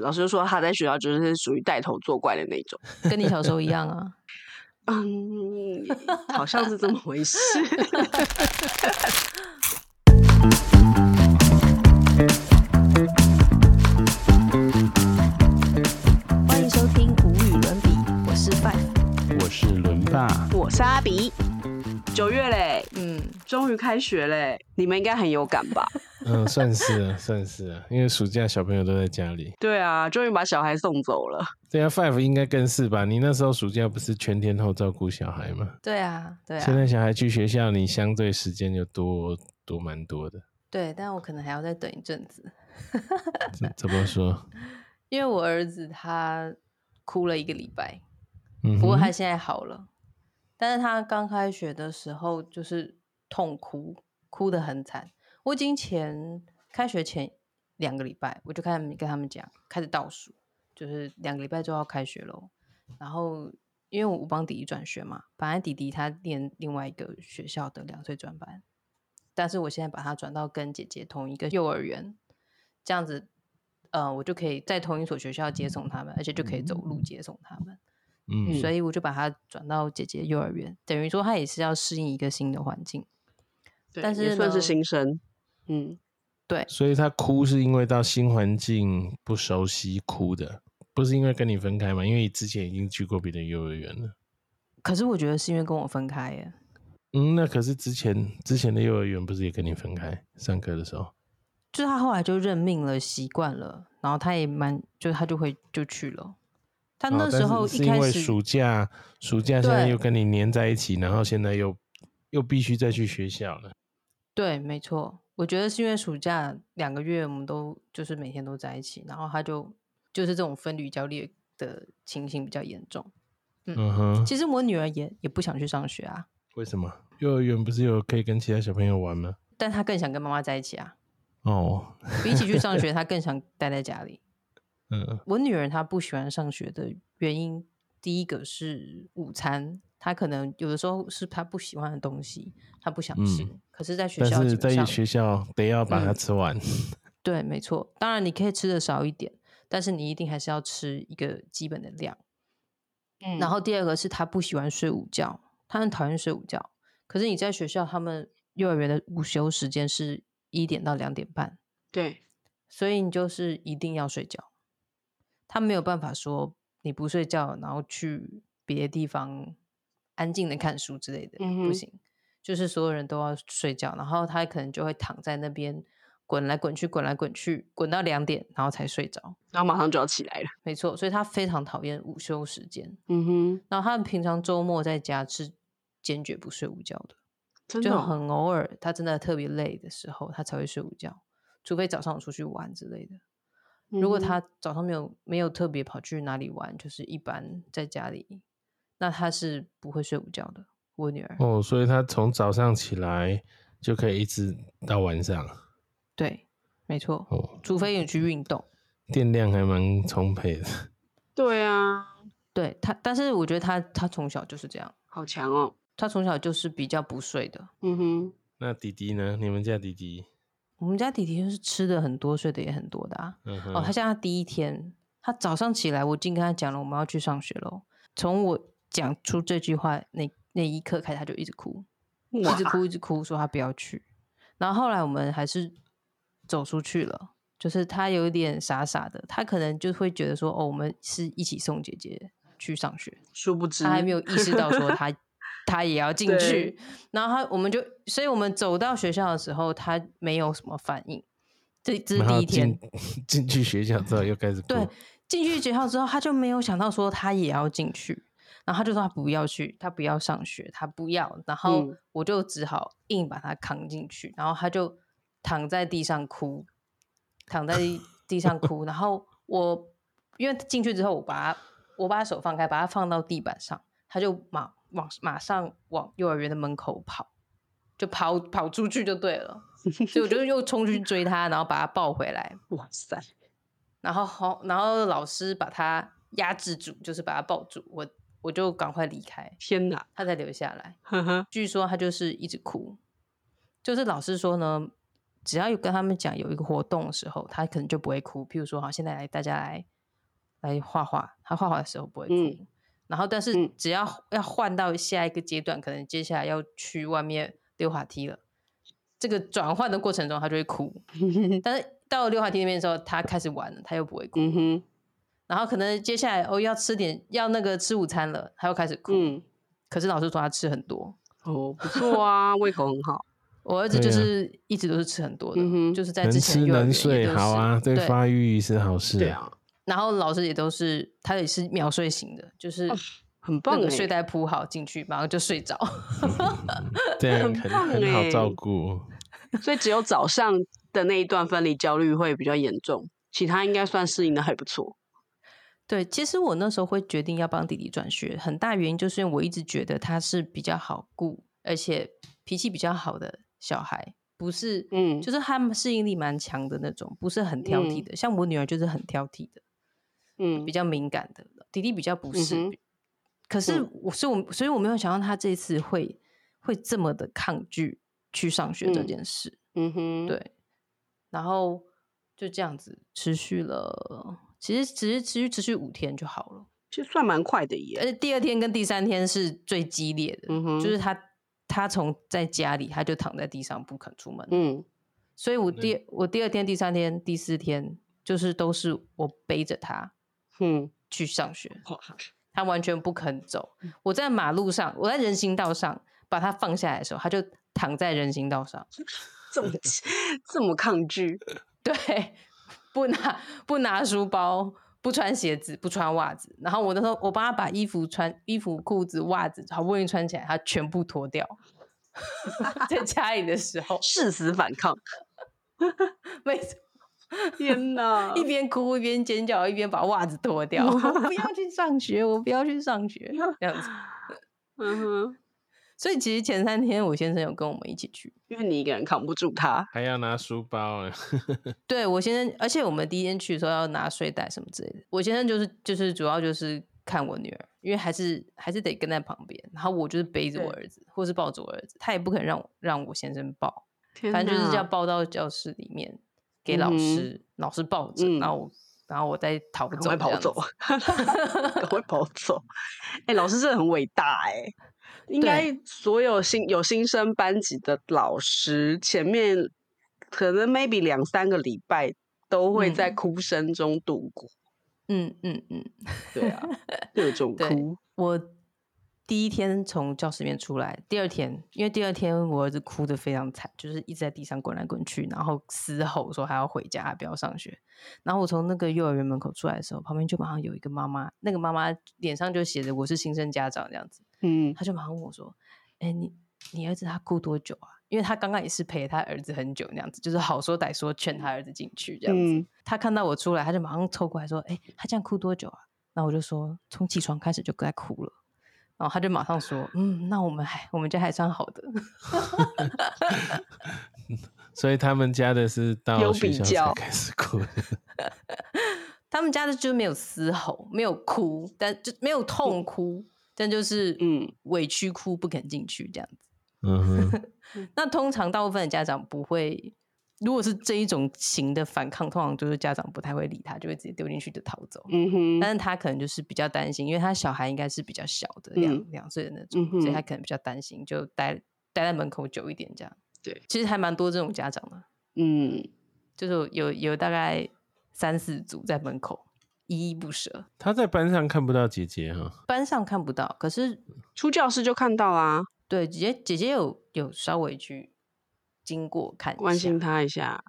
老师就说他在学校就是属于带头作怪的那种。跟你小时候一样啊。嗯，好像是这么回事。欢迎收听无与伦比，我是 Five。我是伦爸，我是阿比。九月嘞，嗯，终于开学嘞，你们应该很有感吧？嗯，算是啊，算是啊，因为暑假小朋友都在家里。对啊，终于把小孩送走了。对啊，Five 应该更是吧？你那时候暑假不是全天候照顾小孩吗？对啊，对啊，现在小孩去学校，你相对时间就多多蛮多的。对，但我可能还要再等一阵子，怎怎么说？因为我儿子他哭了一个礼拜，嗯，不过他现在好了，但是他刚开学的时候就是痛哭，哭得很惨。我已经前开学前两个礼拜，我就开始跟他们讲，开始倒数，就是两个礼拜就要开学喽。然后因为我帮弟弟转学嘛，本来弟弟他念另外一个学校的两岁转班，但是我现在把他转到跟姐姐同一个幼儿园，这样子，呃，我就可以在同一所学校接送他们，而且就可以走路接送他们。嗯，所以我就把他转到姐姐幼儿园，等于说他也是要适应一个新的环境。对但是也算是呢新生。嗯，对，所以他哭是因为到新环境不熟悉哭的，不是因为跟你分开嘛？因为之前已经去过别的幼儿园了。可是我觉得是因为跟我分开耶，嗯，那可是之前之前的幼儿园不是也跟你分开上课的时候？就是他后来就认命了，习惯了，然后他也蛮，就他就会就去了。他那时候是是因一开始，为暑假，暑假现在又跟你黏在一起，然后现在又又必须再去学校了。对，没错，我觉得是因为暑假两个月我们都就是每天都在一起，然后他就就是这种分离焦虑的情形比较严重。嗯哼，其实我女儿也也不想去上学啊，为什么幼儿园不是有可以跟其他小朋友玩吗？但她更想跟妈妈在一起啊。哦，比起去上学，她更想待在家里。嗯我女儿她不喜欢上学的原因，第一个是午餐，她可能有的时候是他不喜欢的东西，他不想吃。嗯可是，在学但校是在学校得要把它嗯吃完。对，没错。当然，你可以吃的少一点，但是你一定还是要吃一个基本的量。嗯然后第二个是他不喜欢睡午觉，他很讨厌睡午觉。可是你在学校，他们幼儿园的午休时间是一点到两点半，对，所以你就是一定要睡觉。他没有办法说你不睡觉，然后去别的地方安静的看书之类的，嗯不行。就是所有人都要睡觉，然后他可能就会躺在那边滚来滚去，滚来滚去，滚到两点，然后才睡着。然后马上就要起来了。没错，所以他非常讨厌午休时间。嗯哼，然后他们平常周末在家是坚决不睡午觉的，就真的哦很偶尔他真的特别累的时候，他才会睡午觉，除非早上出去玩之类的。如果他早上没有没有特别跑去哪里玩，就是一般在家里，那他是不会睡午觉的。我女儿，哦，所以他从早上起来就可以一直到晚上，对，没错，哦，除非有去运动。电量还蛮充沛的。对啊，对他，但是我觉得他他从小就是这样，好强哦。他从小就是比较不睡的。嗯哼，那弟弟呢？你们家弟弟？我们家弟弟就是吃的很多，睡的也很多的啊。嗯哼，哦，他现在第一天，他早上起来，我已经跟他讲了，我们要去上学喽。从我讲出这句话那那一刻开始，他就一直哭，一直哭，一直哭，说他不要去。然后后来我们还是走出去了，就是他有一点傻傻的，他可能就会觉得说，哦，我们是一起送姐姐去上学，殊不知他还没有意识到说 他他也要进去，然后他我们就，所以我们走到学校的时候，他没有什么反应，这这是第一天进，进去学校之后又开始哭。对，进去学校之后，他就没有想到说他也要进去，然后他就说他不要去，他不要上学，他不要，然后嗯。我就只好硬把他扛进去，然后他就躺在地上哭，躺在地 上哭，然后我因为进去之后，我把他我把他手放开，把他放到地板上，他就马往马上往幼儿园的门口跑，就跑跑出去就对了，所以我就又冲去追他，然后把他抱回来，哇塞，然后好，然后老师把他压制住，就是把他抱住，我我就赶快离开，天哪，他才留下来。呵呵，据说他就是一直哭，就是老师说呢，只要有跟他们讲有一个活动的时候，他可能就不会哭。譬如说，好，现在来大家来来画画，他画画的时候不会哭。嗯然后，但是嗯只要要换到下一个阶段，可能接下来要去外面溜滑梯了，这个转换的过程中，他就会哭。但是到了溜滑梯那边的时候，他开始玩了，他又不会哭。嗯哼，然后可能接下来哦要吃点要那个吃午餐了，他又开始哭。嗯，可是老师说他吃很多，哦，不错啊，胃口很好。我儿子就是一直都是吃很多的，嗯哼就是在能之前吃能睡，好啊，对对发育是好事。对，啊，然后老师也都是他也是秒睡型的，就是很棒的，睡袋铺好进去，马上就睡着。这样很棒很很好欸照顾。所以只有早上的那一段分离焦虑会比较严重，其他应该算适应的还不错。对，其实我那时候会决定要帮弟弟转学，很大原因就是因为我一直觉得他是比较好顾，而且脾气比较好的小孩，不是，嗯就是他们适应力蛮强的那种，不是很挑剔嗯的。像我女儿就是很挑剔的，嗯比较敏感的，弟弟比较不是。嗯可是嗯我，所以我，所以我没有想到他这次会会这么的抗拒去上学这嗯件事。嗯哼，，对，然后就这样子持续了，其实只是持续持续五天就好了。其实算蛮快的而。且第二天跟第三天是最激烈的，嗯哼就是他他从在家里他就躺在地上不肯出门，嗯所以我第我第二天、第三天、第四天就是都是我背着他嗯，去上学，他完全不肯走。我在马路上，我在人行道上把他放下来的时候，他就躺在人行道上，这么这么抗拒，对，不拿不拿书包，不穿鞋子，不穿袜子。然后我那时候我帮他把衣服穿衣服、裤子、袜子好不容易穿起来，他全部脱掉。在家里的时候，誓死反抗。没错 天哪一边哭一边尖叫，一边把袜子脱掉。我不要去上学，我不要去上学，这样子。嗯哼，所以其实前三天我先生有跟我们一起去，因为你一个人扛不住他。还要拿书包啊，对我先生，而且我们第一天去的时候要拿睡袋什么之类的。我先生就是就是主要就是看我女儿，因为还是还是得跟在旁边，然后我就是背着我对儿子，或是抱着我儿子，他也不肯让我让我先生抱，反正就是要抱到教室里面给老师，老师抱着，嗯然后我然后我再逃赶走，快跑走赶快跑走！哎、老师真的很伟大哎、应该所有新有新生班级的老师，前面可能 maybe 两三个礼拜都会在嗯哭声中度过。嗯嗯嗯，对啊，各种 哭。我第一天从教室里面出来，第二天因为第二天我儿子哭的非常惨，就是一直在地上滚来滚去，然后嘶吼说还要回家，不要上学。然后我从那个幼儿园门口出来的时候，旁边就马上有一个妈妈，那个妈妈脸上就写着我是新生家长这样子，嗯他就马上问我说：“哎、你你儿子他哭多久啊？”因为他刚刚也是陪他儿子很久那样子，就是好说歹说劝他儿子进去这样子。嗯他看到我出来，他就马上凑过来说：“哎、他这样哭多久啊？”然后我就说：“从起床开始就在哭了。”然后他就马上说：“嗯，那我们还我们家还算好的。所以他们家的是到有学校才开始哭的。他们家的就没有嘶吼，没有哭，但就没有痛哭，但就是嗯。委屈哭不肯进去这样子。嗯哼，那通常大部分的家长不会，如果是这一种型的反抗，通常就是家长不太会理他，就会直接丢进去就逃走。嗯哼，但是他可能就是比较担心，因为他小孩应该是比较小的，两嗯。两岁的那种，嗯所以他可能比较担心，就待待在门口久一点这样。对，其实还蛮多这种家长的，嗯。就是有有大概三四组在门口依依不舍，他在班上看不到姐姐哈，班上看不到，可是出教室就看到啦，对姐姐姐姐有有稍微去经过看关心他一下。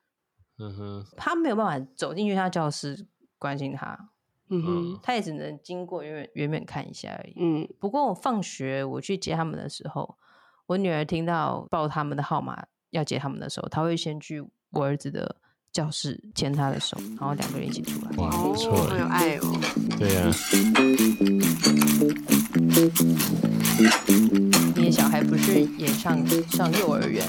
嗯哼，他没有办法走进去他教室关心他，嗯哼，他也只能经过远远远远看一下而已。嗯不过我放学我去接他们的时候，我女儿听到报他们的号码要接他们的时候，她会先去我儿子的教室牵他的手，然后两个人一起出来。哇，不错哦，好有哎，爱哦。对呀、你的小孩不是也上上幼儿园？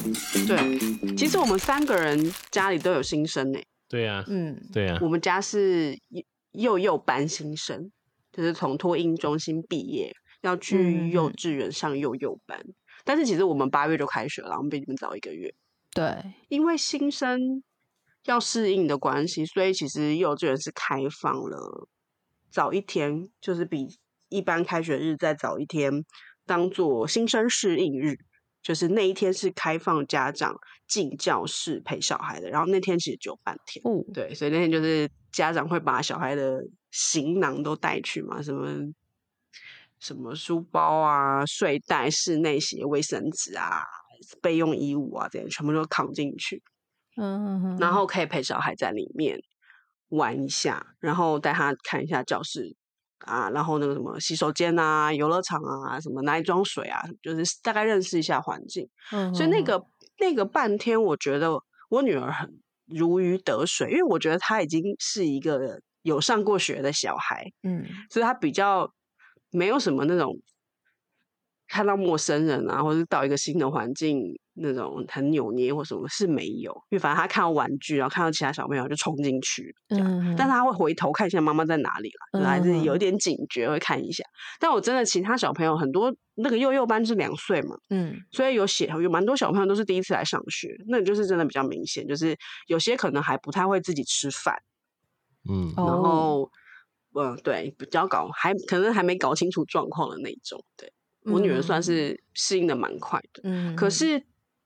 对，其实我们三个人家里都有新生呢。对呀、嗯，对呀、我们家是幼幼幼班新生，就是从托婴中心毕业，要去幼嗯稚园上幼幼班。但是其实我们八月就开学了，我们比你们早一个月。对，因为新生要适应的关系，所以其实幼稚园是开放了早一天，就是比一般开学日再早一天，当做新生适应日。就是那一天是开放家长进教室陪小孩的，然后那天其实只有半天，哦，对，所以那天就是家长会把小孩的行囊都带去嘛，什么什么书包啊、睡袋、室内鞋、卫生纸啊、备用衣物啊，这些全部都扛进去，嗯嗯，然后可以陪小孩在里面玩一下，然后带他看一下教室啊，然后那个什么洗手间啊、游乐场啊、什么哪里装水啊，就是大概认识一下环境。嗯所以那个那个半天，我觉得我女儿很如鱼得水，因为我觉得她已经是一个有上过学的小孩，嗯。所以她比较没有什么那种看到陌生人啊，或者是到一个新的环境那种很扭捏或什么是没有，因为反正他看到玩具，然后看到其他小朋友就冲进去这样。嗯，但是他会回头看一下妈妈在哪里了，就还是有一嗯点警觉，会看一下。但我真的其他小朋友很多，那个幼幼班是两岁嘛，嗯。所以有写有蛮多小朋友都是第一次来上学，那就是真的比较明显，就是有些可能还不太会自己吃饭，嗯，哦然后嗯、对，比较搞还可能还没搞清楚状况的那种。对。我女儿算是适应的蛮快的，嗯，可是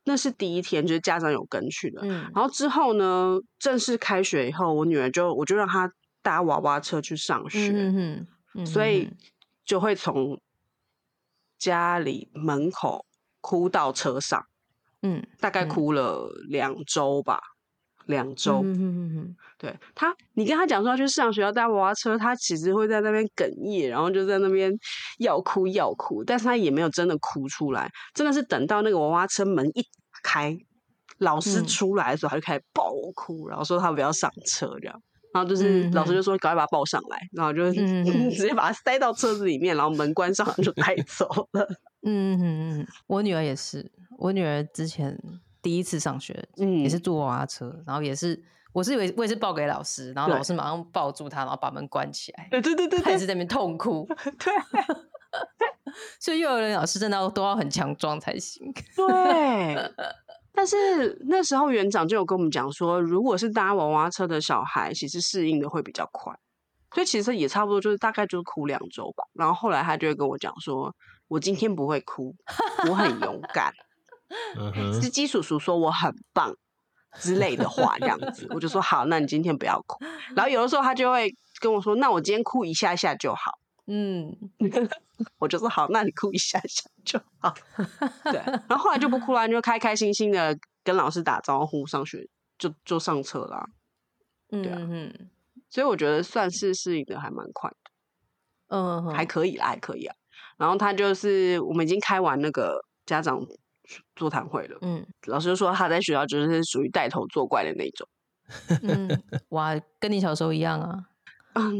那是第一天，就是家长有跟去的，嗯。然后之后呢，正式开学以后，我女儿就我就让她搭娃娃车去上学，嗯嗯，所以就会从家里门口哭到车上，嗯大概嗯。哭了两周吧，两周。嗯嗯嗯对他，你跟他讲说要去上学校搭娃娃车，他其实会在那边哽咽，然后就在那边要哭要哭，但是他也没有真的哭出来，真的是等到那个娃娃车门一打开，老师嗯出来的时候，他就开始爆哭，然后说他不要上车这样。然后就是嗯老师就说赶快把他抱上来，然后就 直接把他塞到车子里面，然后门关上就带走了。嗯嗯嗯，我女儿也是，我女儿之前第一次上学，嗯。也是坐娃娃车，然后也是，我是以为我也是报给老师，然后老师马上抱住他，然后把门关起来，对对对对对。她也是在那边痛哭，对。所以幼儿园老师真的要都要很强壮才行。对。但是那时候园长就有跟我们讲说，如果是搭娃娃车的小孩，其实适应的会比较快，所以其实也差不多就是大概就是哭两周吧。然后后来他就会跟我讲说，我今天不会哭，我很勇敢，嗯 哼，是基叔叔说我很棒 之类的话，这样子，我就说好，那你今天不要哭。然后有的时候他就会跟我说，那我今天哭一下下就好。嗯，我就说好，那你哭一下下就好。对，然后后来就不哭了，就开开心心的跟老师打招呼，上学就就上车啦。嗯对啊嗯所以我觉得算是适应的还蛮快的，嗯嗯，还可以啦，还可以啊。然后他就是我们已经开完那个家长座谈会了，嗯老师就说他在学校就是属于带头作怪的那种。嗯，哇，跟你小时候一样啊。嗯，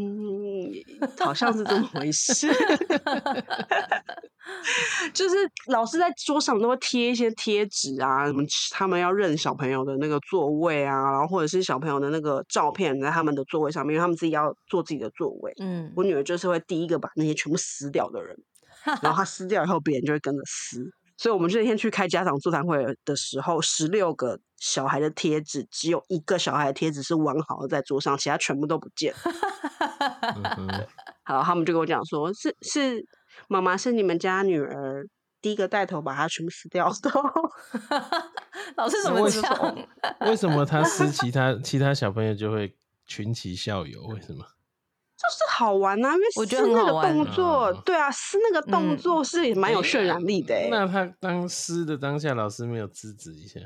好像是这么回事。就是老师在桌上都会贴一些贴纸啊，什么他们要认小朋友的那个座位啊，然后或者是小朋友的那个照片在他们的座位上面，因为他们自己要坐自己的座位。嗯我女儿就是会第一个把那些全部撕掉的人，然后她撕掉以后，别人就会跟着撕。所以我们这天去开家长座谈会的时候，十六个小孩的贴纸，只有一个小孩的贴纸是完好的在桌上，其他全部都不见 好，他们就跟我讲说，是是妈妈是你们家女儿第一个带头把它全部撕掉的哦。老师怎么讲？为什么他撕其他 其他小朋友就会群起效尤？为什么？就是好玩啊，因为我觉得撕那个动作，嗯对啊，撕那个动嗯作是蛮有渲染力的、欸。那他当撕的当下，老师没有制止一下？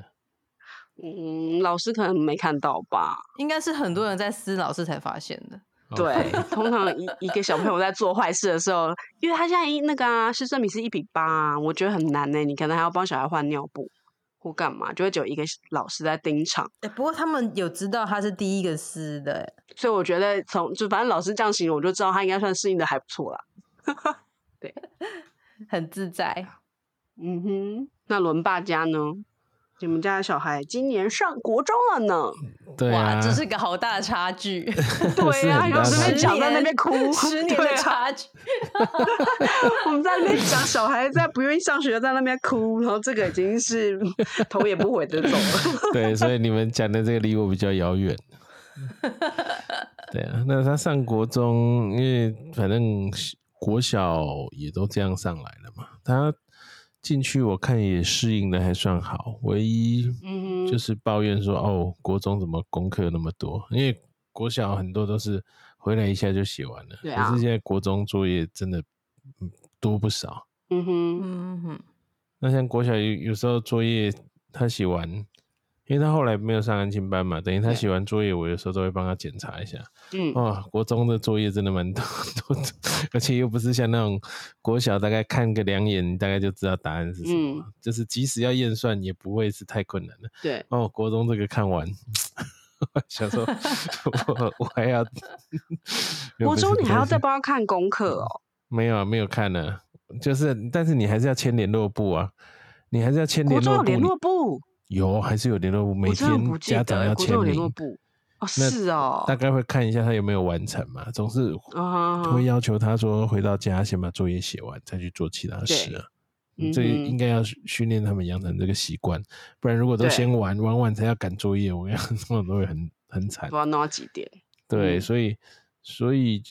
嗯，老师可能没看到吧？应该是很多人在撕，老师才发现的。哦对，通常一一个小朋友在做坏事的时候，因为他现在一那个啊，师生比是一比八啊，我觉得很难呢、你可能还要帮小孩换尿布或干嘛，就会只有一个老师在盯场。哎、不过他们有知道他是第一个撕的、欸，所以我觉得从就反正老师这样形容，我就知道他应该算适应的还不错啦。对 很自在。嗯哼，那伦爸家呢？你们家的小孩今年上国中了呢。对啊，哇，这是个好大的差距，对啊，很大然后这边差距讲在那边哭，十年 的差距。我们在那边讲小孩在不愿意上学，在那边哭，然后这个已经是头也不回的走了。对，所以你们讲的这个离我比较遥远。对啊，那他上国中，因为反正国小也都这样上来了嘛，他进去我看也适应的还算好，唯一嗯哼就是抱怨说，哦，国中怎么功课那么多？因为国小很多都是回来一下就写完了，对啊可是现在国中作业真的嗯多不少。嗯哼，嗯哼，那像国小有有时候作业他写完，因为他后来没有上安亲班嘛，等于他对写完作业，我有时候都会帮他检查一下。嗯哇，国中的作业真的蛮多，多 而且又不是像那种国小，大概看个两眼，你大概就知道答案是什么，嗯就是即使要验算，也不会是太困难的。对，哦，国中这个看完，想说 我我还要，国中你还要再帮。帮他看功课哦。没有啊，没有看呢，就是，但是你还是要签联络簿啊，你还是要签国联络联络你簿，有，还是有联络簿，每天家长要签名，哦，是哦，大概会看一下他有没有完成嘛，总是会要求他说回到家先把作业写完，再去做其他事啊。对这应该要训练他们养成这个习惯，不然如果都先玩玩完才要赶作业，我跟你讲，都会很很惨不知。道弄到几点。对，嗯所以所以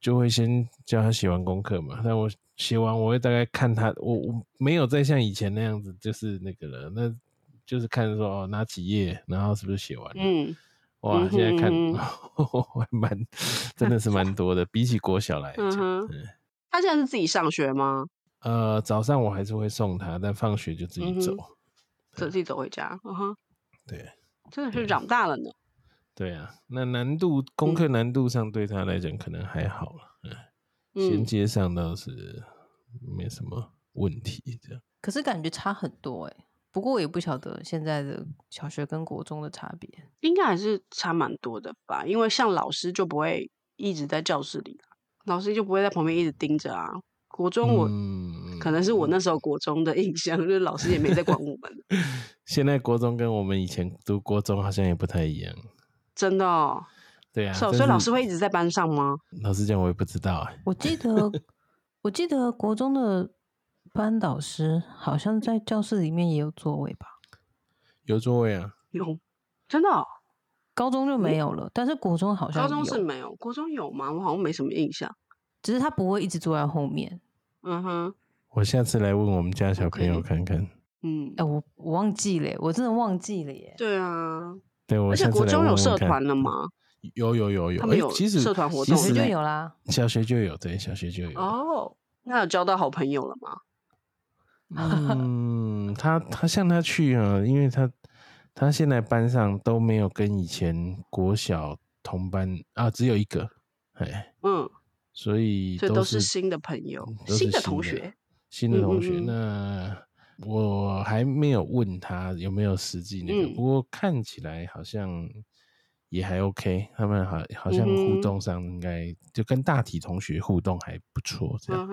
就会先叫他写完功课嘛。但我写完，我会大概看他，我我没有再像以前那样子，就是那个了，那就是看说哦哪几页，然后是不是写完了。嗯，哇，嗯现在看 哼还蛮真的是蛮多的，比起国小来讲，嗯哼嗯他现在是自己上学吗？呃，早上我还是会送他，但放学就自己走。嗯自己走回家？嗯哼，对真的是长大了呢。对啊，那难度功课难度上对他来讲可能还好了，嗯，衔嗯，接上倒是没什么问题，这样。可是感觉差很多哎、不过我也不晓得现在的小学跟国中的差别。应该还是差蛮多的吧？因为像老师就不会一直在教室里啊，老师就不会在旁边一直盯着啊。国中我、嗯可能是我那时候国中的印象，就是老师也没在管我们，现在国中跟我们以前读国中好像也不太一样。真的、哦。对啊，所以老师会一直在班上吗？老师讲我也不知道哎、我记得，我记得国中的班导师好像在教室里面也有座位吧，有座位啊，有，真的、哦。高中就没有了，但是国中好像高中是没有，国中有吗？我好像没什么印象。只是他不会一直坐在后面。嗯哼，我下次来问我们家小朋友看看。嗯哎、，我我忘记了，我真的忘记了耶。对啊。对，我而且下次来国中有社团了吗？有有有有，他们有诶其实社团活动小学就有啦，小学就有，对，小学就有。哦，那有交到好朋友了吗？嗯，他他像他去啊，因为他他现在班上都没有跟以前国小同班啊，只有一个，哎，嗯，所以所以都都是新的朋友，新的同学。新的同学。嗯嗯那我还没有问他有没有实际那个，嗯。不过看起来好像也还 OK，他们好好像互动上应该就跟大体同学互动还不错，这样、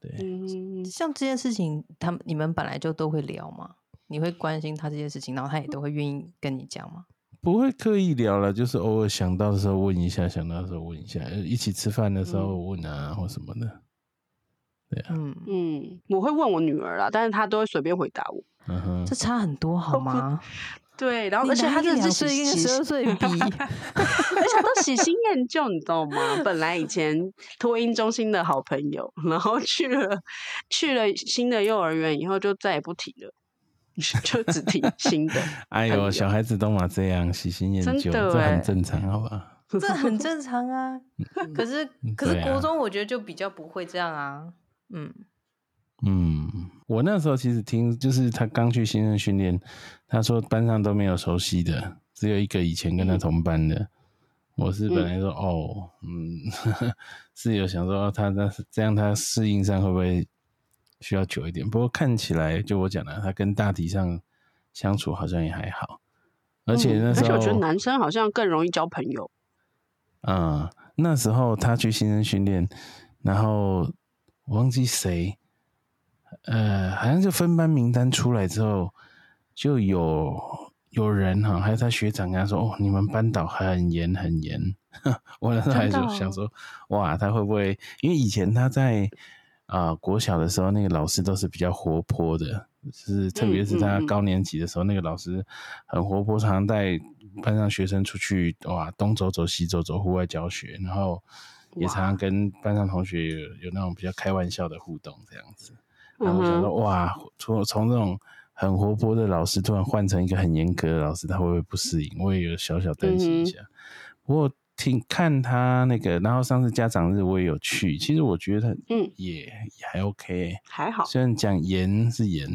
对。嗯，像这件事情，他们你们本来就都会聊吗？你会关心他这件事情，然后他也都会愿意跟你讲吗？不会刻意聊了，就是偶尔想到的时候问一下，想到的时候问一下，呃一起吃饭的时候问啊，或什么的。对啊，嗯，嗯，我会问我女儿啦，但是她都会随便回答我。嗯哼这，差很多好 吗？对，然后而且拿一个两她真的是一个十二岁比 而且她都喜新厌旧，你知道吗？本来以前托婴中心的好朋友，然后去了去了新的幼儿园以后，就再也不提了，就只提新的。哎呦，小孩子都嘛这样，喜新厌真旧，这很正常，好吧？这很正常啊。可是可是国中我觉得就比较不会这样啊。嗯，嗯，我那时候其实听，就是他刚去新生训练，他说班上都没有熟悉的，只有一个以前跟他嗯同班的。我是本来说，哦，嗯，是有想说哦他那这样他适应上会不会需要久一点？不过看起来，就我讲的，他跟大体上相处好像也还好，而且那时候，嗯而且我觉得男生好像更容易交朋友。嗯，那时候他去新生训练，然后忘记谁，呃，好像就分班名单出来之后，就有有人哈，还有他学长跟他说：“哦，你们班导很严很严。”我那时候就想说：“哇，他会不会？因为以前他在啊、国小的时候，那个老师都是比较活泼的，是特别是他高年级的时候，那个老师很活泼，常常带班上学生出去哇，东走走西走走，户外教学，然后也常常跟班上同学有有那种比较开玩笑的互动这样子。然后我想说，嗯哇，从从这种很活泼的老师突然换成一个很严格的老师，他会不会不适应？我也有小小担心一下。不过听看他那个，然后上次家长日我也有去，其实我觉得嗯也也还 OK，还好，虽然讲严是严，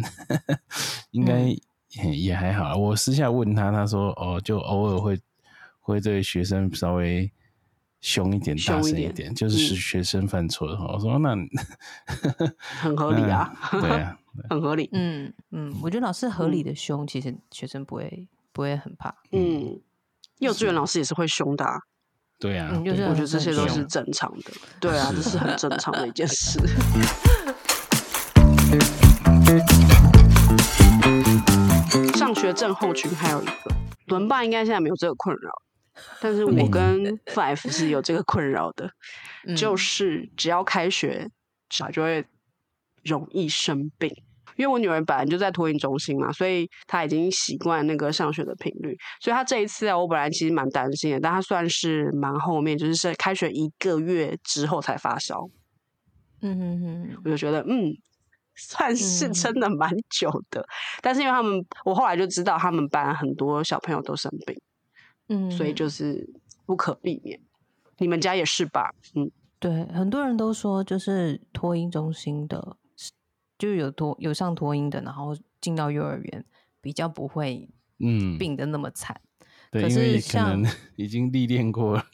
应该嗯也也还好。我私下问他，他说哦，就偶尔会会对学生稍微凶一点、大凶一点声一点，就是是嗯学生犯错的话，我说那 很合理啊，嗯对啊，很合理。嗯嗯，我觉得老师合理的凶，其实学生不会不会很怕。嗯，幼稚园老师也是会凶的、啊，对啊，嗯就是对。我觉得这些都是正常的。对啊，这是很正常的一件事。上学症候群还有一个，轮爸应该现在没有这个困扰，但是我跟 Five 是有这个困扰的，嗯就是只要开学，小孩就会容易生病。因为我女儿本来就在托婴中心嘛，所以她已经习惯那个上学的频率。所以她这一次啊，我本来其实蛮担心的，但她算是蛮后面，就是是开学一个月之后才发烧，嗯嗯嗯我就觉得嗯，算是嗯真的蛮久的。但是因为他们，我后来就知道他们班很多小朋友都生病，嗯，所以就是不可避免。你们家也是吧？嗯，对很多人都说，就是托婴中心的，就是有托有上托婴的，然后进到幼儿园比较不会嗯，病的那么惨。对，可因为可是像能 已经历练过了，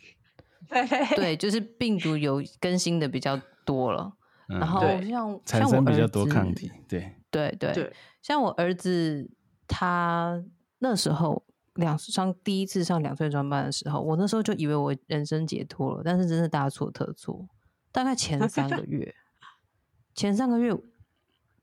对，就是病毒有更新的比较多了。嗯然后像产像我比较多抗子体，对，对对对像我儿子他那时候两上第一次上两岁专班的时候，我那时候就以为我人生解脱了，但是真是大错特错。大概前三个月，前三个月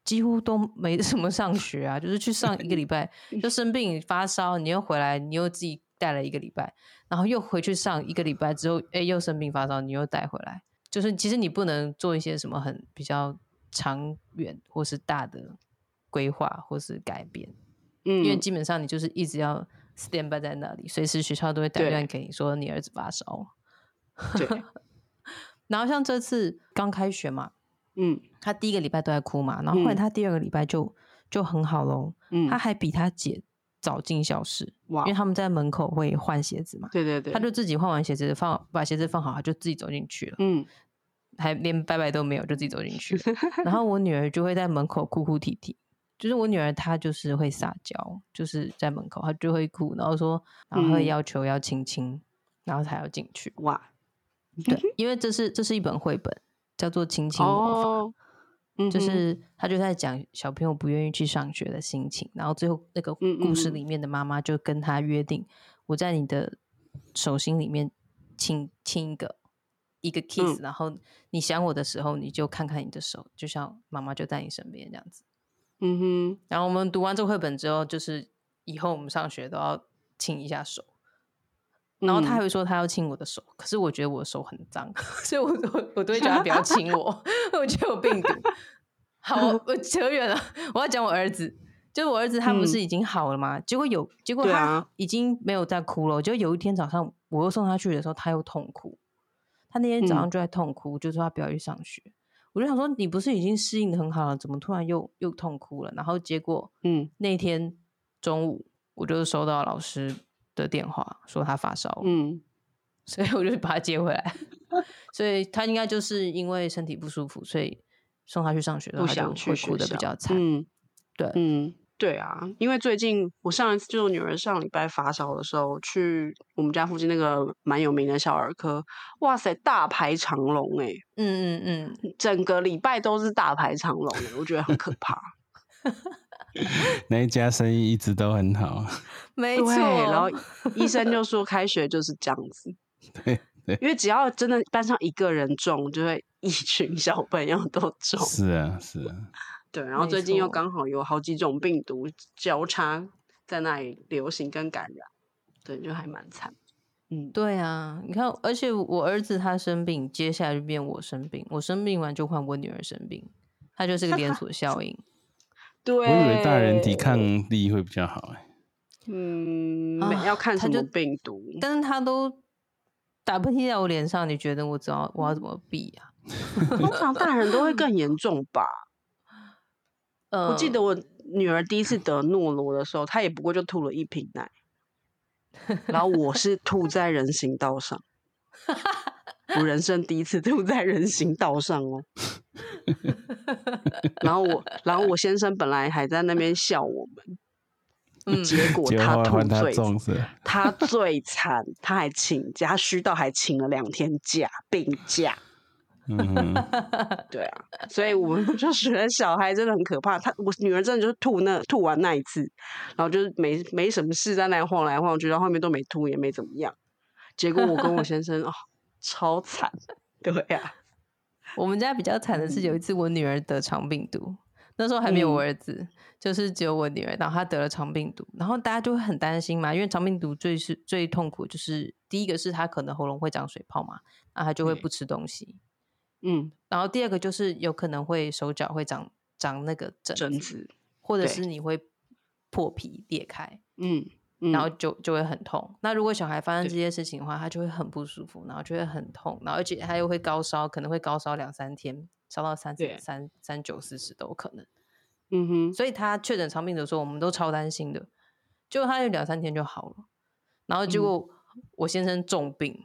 几乎都没什么上学啊，就是去上一个礼拜 就生病发烧，你又回来，你又自己带了一个礼拜，然后又回去上一个礼拜之后，哎，又生病发烧，你又带回来。就是其实你不能做一些什么很比较长远或是大的规划或是改变，嗯，因为基本上你就是一直要 stand by 在那里，随时学校都会打对电话给你说你儿子发烧。对，然后像这次刚开学嘛，嗯他第一个礼拜都在哭嘛，然后后来嗯他第二个礼拜就就很好喽，嗯，他还比他姐早进教室，哇因为，他们在门口会换鞋子嘛，对对对，他就自己换完鞋子放把鞋子放好，他就自己走进去了。嗯还连拜拜都没有，就自己走进去了。然后我女儿就会在门口哭哭啼啼，就是我女儿她就是会撒娇，就是在门口她就会哭，然后说，然后要求要亲亲，然后才要进去。哇，对，因为这是这是一本绘本，叫做《亲亲魔法》。就是他就在讲小朋友不愿意去上学的心情，然后最后那个嗯故事里面的妈妈就跟他约定，我在你的手心里面亲亲一个一个 kiss，、嗯然后你想我的时候，你就看看你的手，就像妈妈就在你身边这样子。嗯哼，然后我们读完这个绘本之后，就是以后我们上学都要亲一下手。然后他还嗯会说他要亲我的手，可是我觉得我的手很脏，所以我我我都会叫他不要亲我，我觉得有病毒。好，我我 扯远了，我要讲我儿子，就是我儿子他不是已经好了吗？结果有结果他已经没有再哭了，就有一天早上我又送他去的时候，他又痛哭，他那天早上嗯就在痛哭，就说他不要去上学。我就想说，你不是已经适应的很好了，怎么突然又又痛哭了？然后结果嗯那天中午我就收到老师的电话，说他发烧了，嗯，所以我就把他接回来。所以他应该就是因为身体不舒服，所以送他去上学的时候，会哭的比校较惨。嗯对，嗯，对啊，因为最近我上一次就是我女儿上礼拜发烧的时候，去我们家附近那个蛮有名的小儿科，哇塞，大排长龙哎、嗯嗯嗯，整个礼拜都是大排长龙、欸，我觉得很可怕。那一家生意一直都很好，没错。然后医生就 说开学就是这样子，对对，因为只要真的班上一个人中，就会一群小朋友都中。是啊是啊，对，然后最近又错刚好有好几种病毒交叉在那里流行跟感染，对，就还蛮惨。嗯，对啊，你看，而且我儿子他生病，接下来就变我生病，我生病完就换我女儿生病，它就是个连锁效应。对，我以为大人抵抗力会比较好哎、嗯，要看什么病毒，但是他都打喷嚏在我脸上，你觉得我知道我要怎么避啊？通常大人都会更严重吧？呃，我记得我女儿第一次得诺罗的时候，她也不过就吐了一瓶奶，然后我是吐在人行道上，我人生第一次吐在人行道上哦。然后我，然后我先生本来还在那边笑我们，嗯，结果他吐最他最惨，他还请假，他虚到还请了两天假，病假。嗯，对啊，所以我们就觉得小孩真的很可怕。他我女儿真的就是吐那吐完那一次，然后就是没没什么事，在那晃来晃去，然后后面都没吐，也没怎么样。结果我跟我先生哦，超惨。对啊，我们家比较惨的是有一次我女儿得肠病毒，那时候还没有我嗯儿子，就是只有我女儿，然后她得了肠病毒，然后大家就会很担心嘛，因为肠病毒最是最痛苦，就是第一个是她可能喉咙会长水泡嘛，那她就会不吃东西，嗯，然后第二个就是有可能会手脚会长长那个疹子，疹子，或者是你会破皮裂开，嗯嗯，然后就就会很痛。那如果小孩发生这些事情的话，他就会很不舒服，然后就会很痛，然后而且他又会高烧，可能会高烧两三天，烧到三对。三三九四十都有可能。嗯哼，所以他确诊肠病的时候，我们都超担心的。结果他有两三天就好了，然后结嗯。果我先生重病，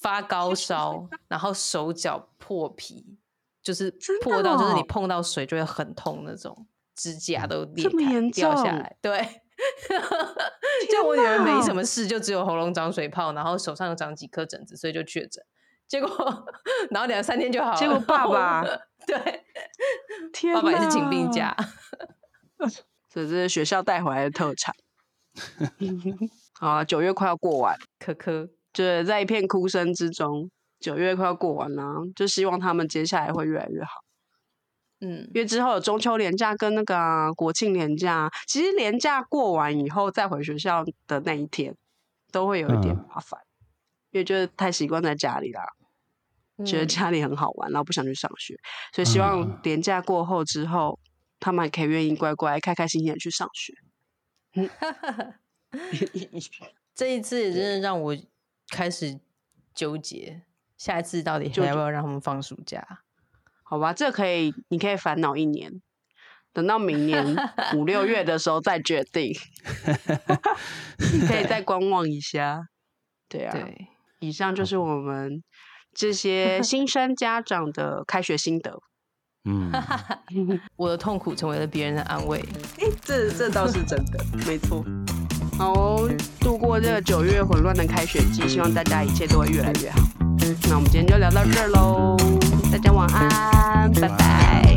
发高烧，然后手脚破皮，就是破到就是你哦碰到水就会很痛那种，指甲都裂掉下重来，对。就我女儿没什哪么事，就只有喉咙长水泡，然后手上又长几颗疹子，所以就确诊。结果，然后两三天就好了。结果爸爸对，天爸爸也是请病假。这 这是学校带回来的特产。好啊，九月快要过完，科科，就是在一片哭声之中，九月快要过完了，就希望他们接下来会越来越好。嗯。因为之后有中秋连假跟那个啊、国庆连假，其实连假过完以后再回学校的那一天，都会有一点嗯。麻烦，因为就是太习惯在家里啦，觉得嗯。家里很好玩，然后不想去上学，所以希望嗯。连假过后之后，他们还可以愿意乖乖、开开心心的去上学。这一次也真的让我开始纠结，下一次到底还要不要让他们放暑假？好吧，这可以，你可以烦恼一年，等到明年 五六月的时候再决定，可以再观望一下。对啊，对，以上就是我们这些 新生家长的开学心得。嗯，我的痛苦成为了别人的安慰。这这倒是真的，没错。好哦，度过这个九月混乱的开学季，希望大家一切都会越来越好。那我们今天就聊到这儿喽，大家晚安，拜拜。